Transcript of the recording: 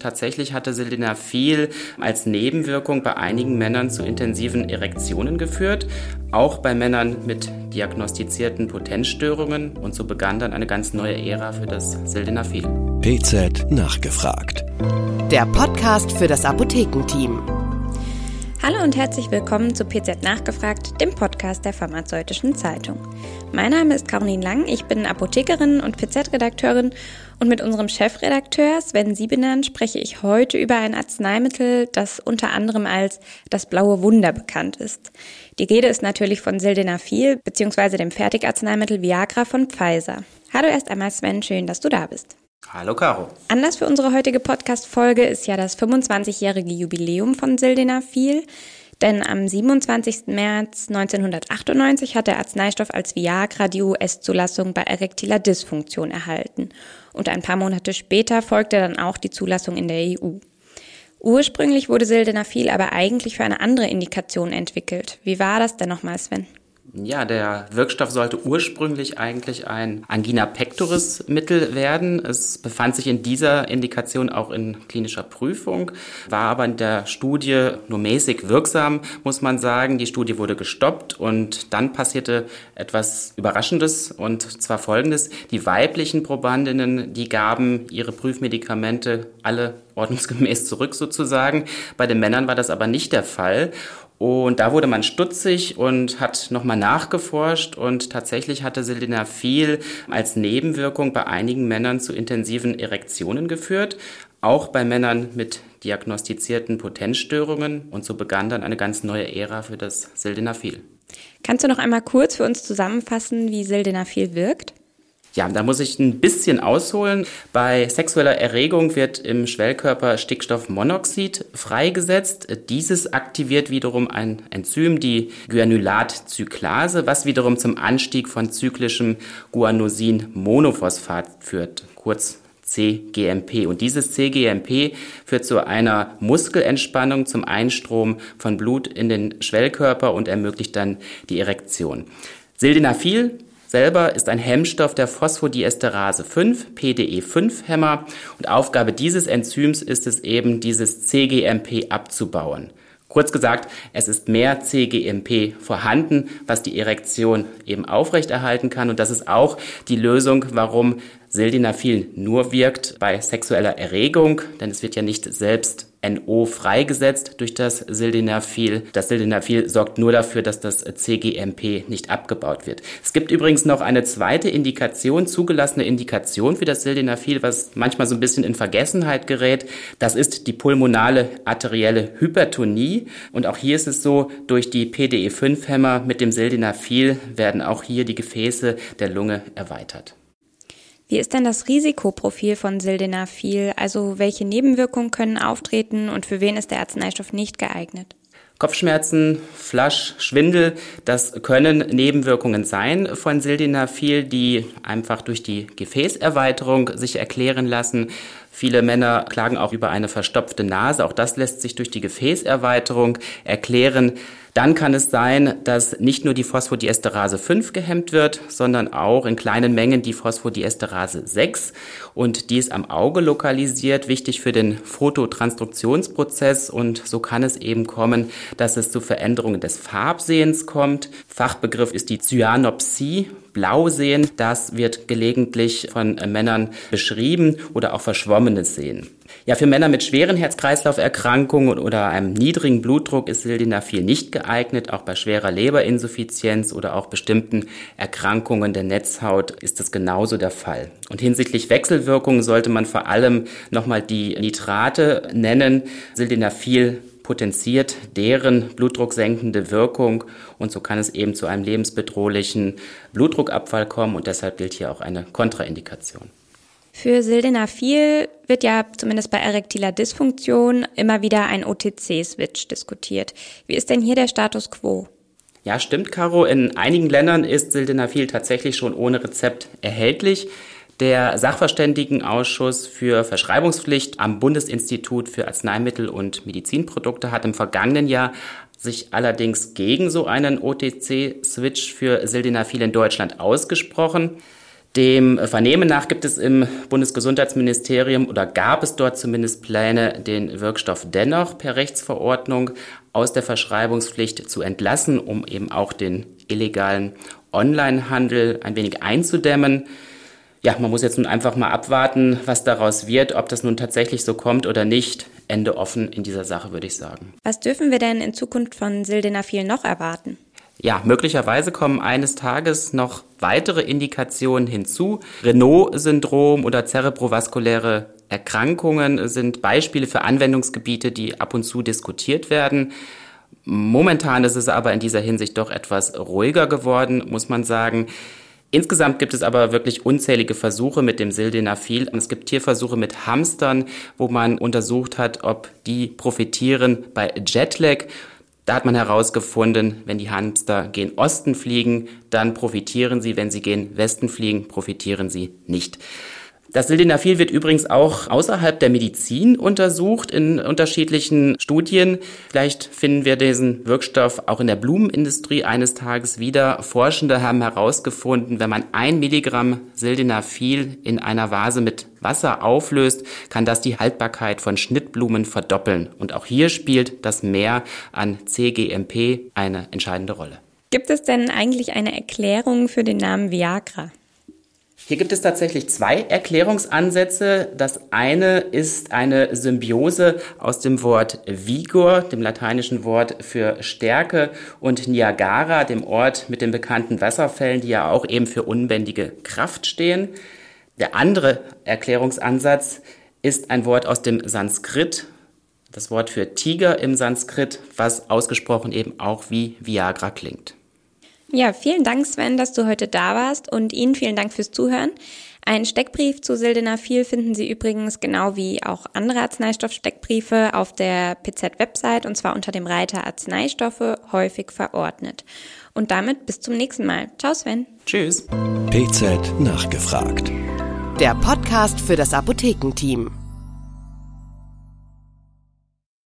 Tatsächlich hatte Sildenafil als Nebenwirkung bei einigen Männern zu intensiven Erektionen geführt, auch bei Männern mit diagnostizierten Potenzstörungen und so begann dann eine ganz neue Ära für das Sildenafil. PZ nachgefragt. Der Podcast für das Apothekenteam. Hallo und herzlich willkommen zu PZ Nachgefragt, dem Podcast der Pharmazeutischen Zeitung. Mein Name ist Caroline Lang, ich bin Apothekerin und PZ-Redakteurin und mit unserem Chefredakteur Sven Siebenern spreche ich heute über ein Arzneimittel, das unter anderem als das blaue Wunder bekannt ist. Die Rede ist natürlich von Sildenafil bzw. dem Fertigarzneimittel Viagra von Pfizer. Hallo erst einmal Sven, schön, dass du da bist. Hallo Caro. Anlass für unsere heutige Podcast-Folge ist ja das 25-jährige Jubiläum von Sildenafil. Denn am 27. März 1998 hat der Arzneistoff als Viagra die US-Zulassung bei erektiler Dysfunktion erhalten. Und ein paar Monate später folgte dann auch die Zulassung in der EU. Ursprünglich wurde Sildenafil aber eigentlich für eine andere Indikation entwickelt. Wie war das denn nochmal, Sven? Ja, der Wirkstoff sollte ursprünglich eigentlich ein Angina pectoris Mittel werden. Es befand sich in dieser Indikation auch in klinischer Prüfung, war aber in der Studie nur mäßig wirksam, muss man sagen. Die Studie wurde gestoppt und dann passierte etwas Überraschendes und zwar folgendes. Die weiblichen Probandinnen, die gaben ihre Prüfmedikamente alle ordnungsgemäß zurück sozusagen. Bei den Männern war das aber nicht der Fall. Und da wurde man stutzig und hat nochmal nachgeforscht und tatsächlich hatte Sildenafil als Nebenwirkung bei einigen Männern zu intensiven Erektionen geführt, auch bei Männern mit diagnostizierten Potenzstörungen und so begann dann eine ganz neue Ära für das Sildenafil. Kannst du noch einmal kurz für uns zusammenfassen, wie Sildenafil wirkt? Ja, da muss ich ein bisschen ausholen. Bei sexueller Erregung wird im Schwellkörper Stickstoffmonoxid freigesetzt. Dieses aktiviert wiederum ein Enzym, die Guanylatzyklase, was wiederum zum Anstieg von zyklischem Guanosin-Monophosphat führt, kurz CGMP. Und dieses CGMP führt zu einer Muskelentspannung, zum Einstrom von Blut in den Schwellkörper und ermöglicht dann die Erektion. Sildenafil selber ist ein Hemmstoff der Phosphodiesterase 5, PDE5-Hämmer und Aufgabe dieses Enzyms ist es eben, dieses CGMP abzubauen. Kurz gesagt, es ist mehr CGMP vorhanden, was die Erektion eben aufrechterhalten kann. Und das ist auch die Lösung, warum Sildenafil nur wirkt bei sexueller Erregung, denn es wird ja nicht selbst NO freigesetzt durch das Sildenafil. Das Sildenafil sorgt nur dafür, dass das CGMP nicht abgebaut wird. Es gibt übrigens noch eine zweite Indikation, zugelassene Indikation für das Sildenafil, was manchmal so ein bisschen in Vergessenheit gerät. Das ist die pulmonale arterielle Hypertonie. Und auch hier ist es so, durch die PDE5-Hämmer mit dem Sildenafil werden auch hier die Gefäße der Lunge erweitert. Wie ist denn das Risikoprofil von Sildenafil? Also welche Nebenwirkungen können auftreten und für wen ist der Arzneistoff nicht geeignet? Kopfschmerzen, Flasch, Schwindel, das können Nebenwirkungen sein von Sildenafil, die einfach durch die Gefäßerweiterung sich erklären lassen. Viele Männer klagen auch über eine verstopfte Nase. Auch das lässt sich durch die Gefäßerweiterung erklären. Dann kann es sein, dass nicht nur die Phosphodiesterase 5 gehemmt wird, sondern auch in kleinen Mengen die Phosphodiesterase 6 und die ist am Auge lokalisiert, wichtig für den Phototransduktionsprozess und so kann es eben kommen, dass es zu Veränderungen des Farbsehens kommt. Fachbegriff ist die Cyanopsie, Blausehen. Das wird gelegentlich von Männern beschrieben oder auch verschwommenes Sehen. Ja, für Männer mit schweren Herz-Kreislauf-Erkrankungen oder einem niedrigen Blutdruck ist Sildenafil nicht geeignet. Auch bei schwerer Leberinsuffizienz oder auch bestimmten Erkrankungen der Netzhaut ist das genauso der Fall. Und hinsichtlich Wechselwirkungen sollte man vor allem nochmal die Nitrate nennen. Sildenafil potenziert deren blutdrucksenkende Wirkung und so kann es eben zu einem lebensbedrohlichen Blutdruckabfall kommen und deshalb gilt hier auch eine Kontraindikation. Für Sildenafil wird ja zumindest bei erektiler Dysfunktion immer wieder ein OTC-Switch diskutiert. Wie ist denn hier der Status quo? Ja, stimmt, Caro. In einigen Ländern ist Sildenafil tatsächlich schon ohne Rezept erhältlich. Der Sachverständigenausschuss für Verschreibungspflicht am Bundesinstitut für Arzneimittel und Medizinprodukte hat im vergangenen Jahr sich allerdings gegen so einen OTC-Switch für Sildenafil in Deutschland ausgesprochen. Dem Vernehmen nach gibt es im Bundesgesundheitsministerium oder gab es dort zumindest Pläne, den Wirkstoff dennoch per Rechtsverordnung aus der Verschreibungspflicht zu entlassen, um eben auch den illegalen Onlinehandel ein wenig einzudämmen. Ja, man muss jetzt nun einfach mal abwarten, was daraus wird, ob das nun tatsächlich so kommt oder nicht. Ende offen in dieser Sache, würde ich sagen. Was dürfen wir denn in Zukunft von Sildenafil noch erwarten? Ja, möglicherweise kommen eines Tages noch weitere Indikationen hinzu. Renault-Syndrom oder zerebrovaskuläre Erkrankungen sind Beispiele für Anwendungsgebiete, die ab und zu diskutiert werden. Momentan ist es aber in dieser Hinsicht doch etwas ruhiger geworden, muss man sagen. Insgesamt gibt es aber wirklich unzählige Versuche mit dem Sildenafil. Es gibt Tierversuche mit Hamstern, wo man untersucht hat, ob die profitieren bei Jetlag. Da hat man herausgefunden, wenn die Hamster gen Osten fliegen, dann profitieren sie, wenn sie gen Westen fliegen, profitieren sie nicht. Das Sildenafil wird übrigens auch außerhalb der Medizin untersucht in unterschiedlichen Studien. Vielleicht finden wir diesen Wirkstoff auch in der Blumenindustrie eines Tages wieder. Forschende haben herausgefunden, wenn man ein Milligramm Sildenafil in einer Vase mit Wasser auflöst, kann das die Haltbarkeit von Schnittblumen verdoppeln. Und auch hier spielt das Mehr an CGMP eine entscheidende Rolle. Gibt es denn eigentlich eine Erklärung für den Namen Viagra? Hier gibt es tatsächlich zwei Erklärungsansätze. Das eine ist eine Symbiose aus dem Wort Vigor, dem lateinischen Wort für Stärke, und Niagara, dem Ort mit den bekannten Wasserfällen, die ja auch eben für unbändige Kraft stehen. Der andere Erklärungsansatz ist ein Wort aus dem Sanskrit, das Wort für Tiger im Sanskrit, was ausgesprochen eben auch wie Viagra klingt. Ja, vielen Dank, Sven, dass du heute da warst und Ihnen vielen Dank fürs Zuhören. Einen Steckbrief zu Sildenafil finden Sie übrigens genau wie auch andere Arzneistoffsteckbriefe auf der PZ-Website und zwar unter dem Reiter Arzneistoffe häufig verordnet. Und damit bis zum nächsten Mal. Ciao, Sven. Tschüss. PZ nachgefragt. Der Podcast für das Apothekenteam.